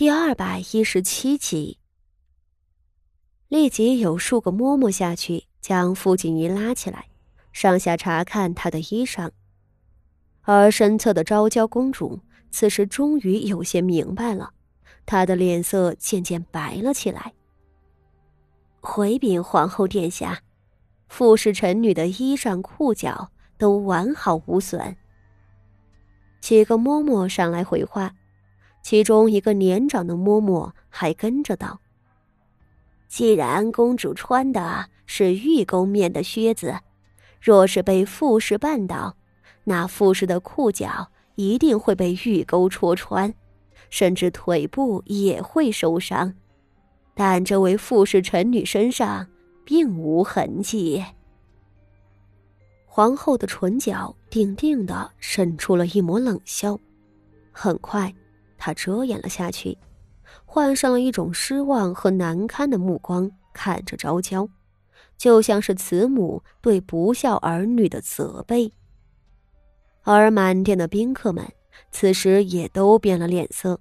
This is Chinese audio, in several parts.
第二百一十七集，立即有数个嬷嬷下去将傅锦仪拉起来，上下查看她的衣裳。而身侧的昭娇公主此时终于有些明白了，她的脸色渐渐白了起来。回禀皇后殿下，傅氏臣女的衣裳裤脚都完好无损。几个嬷嬷上来回话。其中一个年长的嬷嬷还跟着道：“既然公主穿的是玉钩面的靴子，若是被傅氏绊倒，那傅氏的裤脚一定会被玉钩戳穿，甚至腿部也会受伤。但这位傅氏臣女身上并无痕迹。”皇后的唇角定定的渗出了一抹冷笑，很快。他遮掩了下去，换上了一种失望和难堪的目光看着昭娇，就像是慈母对不孝儿女的责备。而满殿的宾客们此时也都变了脸色，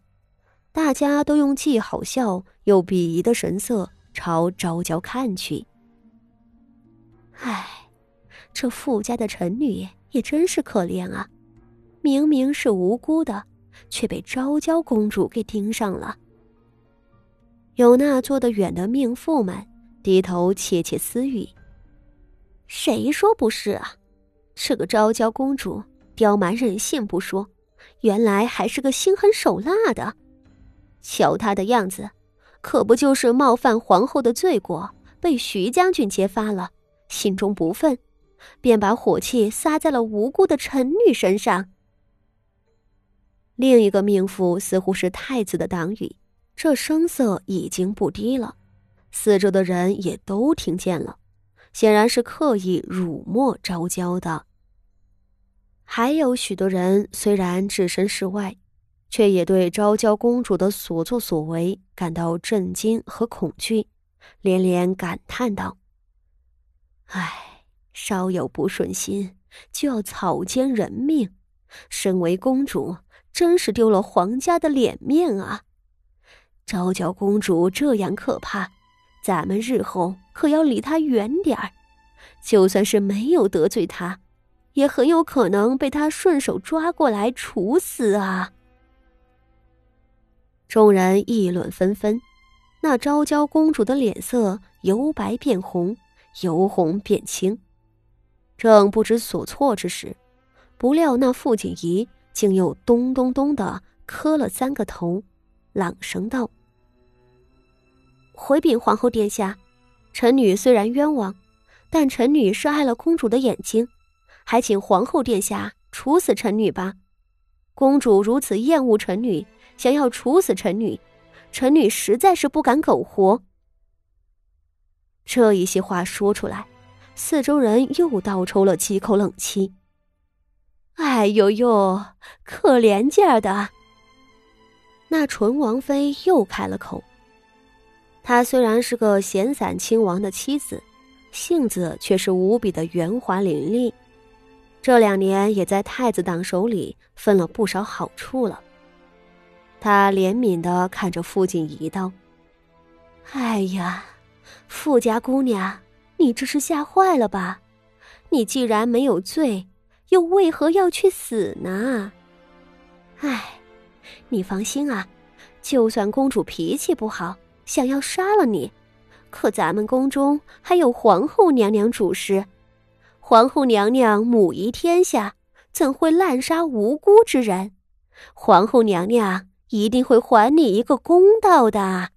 大家都用既好笑又鄙夷的神色朝昭娇看去。唉，这富家的臣女也真是可怜啊，明明是无辜的。却被昭娇公主给盯上了。有那坐得远的命妇们低头窃窃私语：“谁说不是啊？这个昭娇公主刁蛮任性不说，原来还是个心狠手辣的。瞧她的样子，可不就是冒犯皇后的罪过被徐将军揭发了，心中不忿，便把火气撒在了无辜的臣女身上。”另一个命妇似乎是太子的党羽，这声色已经不低了，四周的人也都听见了，显然是刻意辱没昭娇的。还有许多人虽然置身事外，却也对昭娇公主的所作所为感到震惊和恐惧，连连感叹道：“唉，稍有不顺心，就要草菅人命，身为公主。”真是丢了皇家的脸面啊！昭娇公主这样可怕，咱们日后可要离她远点儿。就算是没有得罪她，也很有可能被她顺手抓过来处死啊！众人议论纷纷，那昭娇公主的脸色由白变红，由红变青，正不知所措之时，不料那傅锦仪。竟又咚咚咚的磕了三个头，朗声道：“回禀皇后殿下，臣女虽然冤枉，但臣女是爱了公主的眼睛，还请皇后殿下处死臣女吧。公主如此厌恶臣女，想要处死臣女，臣女实在是不敢苟活。”这一些话说出来，四周人又倒抽了几口冷气。哎呦呦，可怜劲儿的！那纯王妃又开了口。她虽然是个闲散亲王的妻子，性子却是无比的圆滑伶俐。这两年也在太子党手里分了不少好处了。她怜悯的看着傅锦仪道：“哎呀，傅家姑娘，你这是吓坏了吧？你既然没有罪。”又为何要去死呢？唉，你放心啊，就算公主脾气不好，想要杀了你，可咱们宫中还有皇后娘娘主事，皇后娘娘母仪天下，怎会滥杀无辜之人？皇后娘娘一定会还你一个公道的。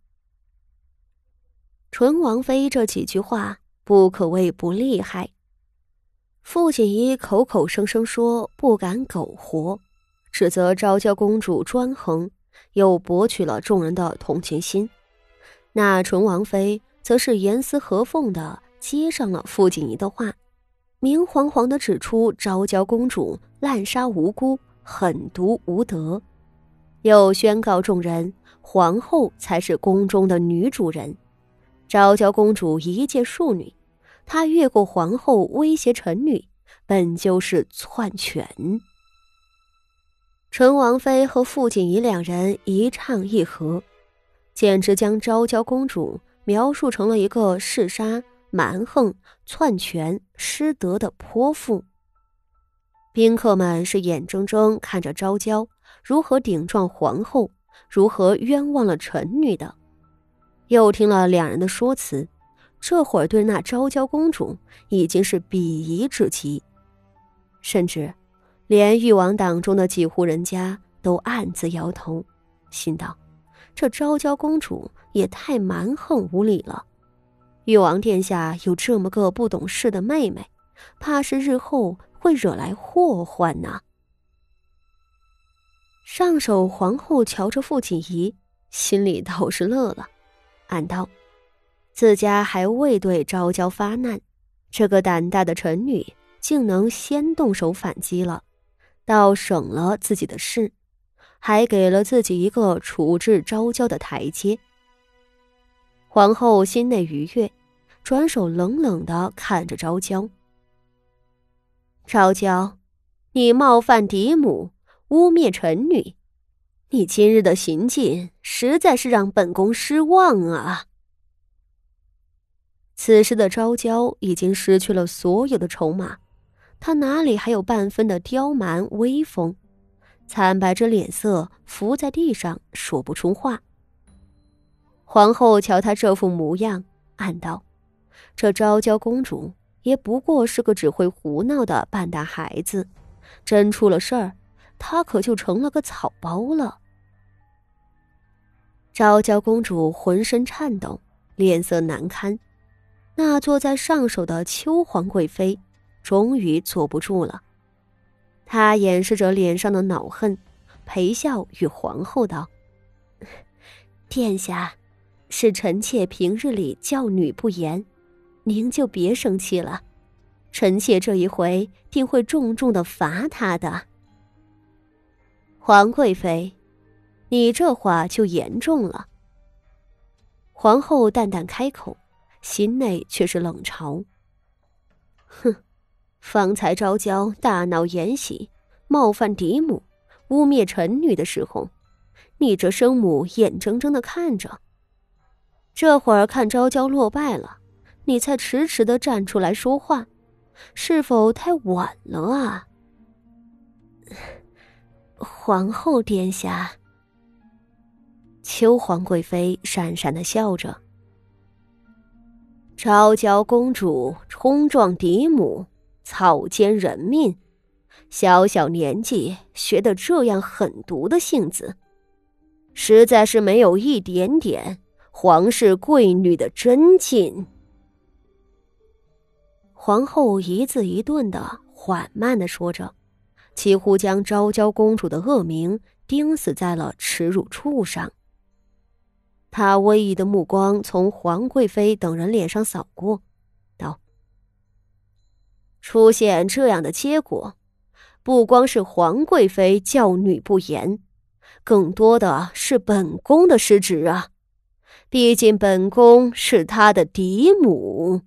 纯王妃这几句话不可谓不厉害。傅锦衣口口声声说不敢苟活，指责昭娇公主专横，又博取了众人的同情心。那纯王妃则是严丝合缝的接上了傅锦衣的话，明晃晃的指出昭娇公主滥杀无辜、狠毒无德，又宣告众人皇后才是宫中的女主人，昭娇公主一介庶女。他越过皇后威胁臣女，本就是篡权。陈王妃和傅锦仪两人一唱一和，简直将昭娇公主描述成了一个嗜杀、蛮横、篡权、失德的泼妇。宾客们是眼睁睁看着昭娇如何顶撞皇后，如何冤枉了臣女的，又听了两人的说辞，这会儿对那昭娇公主已经是鄙夷至极，甚至连誉王党中的几户人家都暗自摇头，心道：这昭娇公主也太蛮横无理了。誉王殿下有这么个不懂事的妹妹，怕是日后。会惹来祸患呢。上首皇后瞧着傅锦仪，心里倒是乐了，暗道：自家还未对昭娇发难，这个胆大的臣女竟能先动手反击了，倒省了自己的事，还给了自己一个处置昭娇的台阶。皇后心内愉悦，转手冷冷的看着昭娇。昭娇，你冒犯嫡母，污蔑臣女，你今日的行径实在是让本宫失望啊！此时的昭娇已经失去了所有的筹码，她哪里还有半分的刁蛮威风？惨白着脸色伏在地上，说不出话。皇后瞧她这副模样，暗道：这昭娇公主。也不过是个只会胡闹的半大孩子，真出了事儿，她可就成了个草包了。昭娇公主浑身颤抖，脸色难堪。那坐在上首的秋皇贵妃，终于坐不住了。她掩饰着脸上的恼恨，陪笑与皇后道：“ 殿下，是臣妾平日里教女不严。”您就别生气了，臣妾这一回定会重重的罚她的。皇贵妃，你这话就严重了。皇后淡淡开口，心内却是冷嘲：“哼，方才昭娇大闹延禧，冒犯嫡母，污蔑臣女的时候，你这生母眼睁睁的看着；这会儿看昭娇落败了。”你才迟迟的站出来说话，是否太晚了啊？皇后殿下，秋皇贵妃讪讪的笑着。昭娇公主冲撞嫡母，草菅人命，小小年纪学的这样狠毒的性子，实在是没有一点点皇室贵女的真劲。皇后一字一顿的缓慢的说着，几乎将昭娇公主的恶名钉死在了耻辱柱上。他威仪的目光从皇贵妃等人脸上扫过，道：“出现这样的结果，不光是皇贵妃教女不严，更多的是本宫的失职啊！毕竟本宫是她的嫡母。”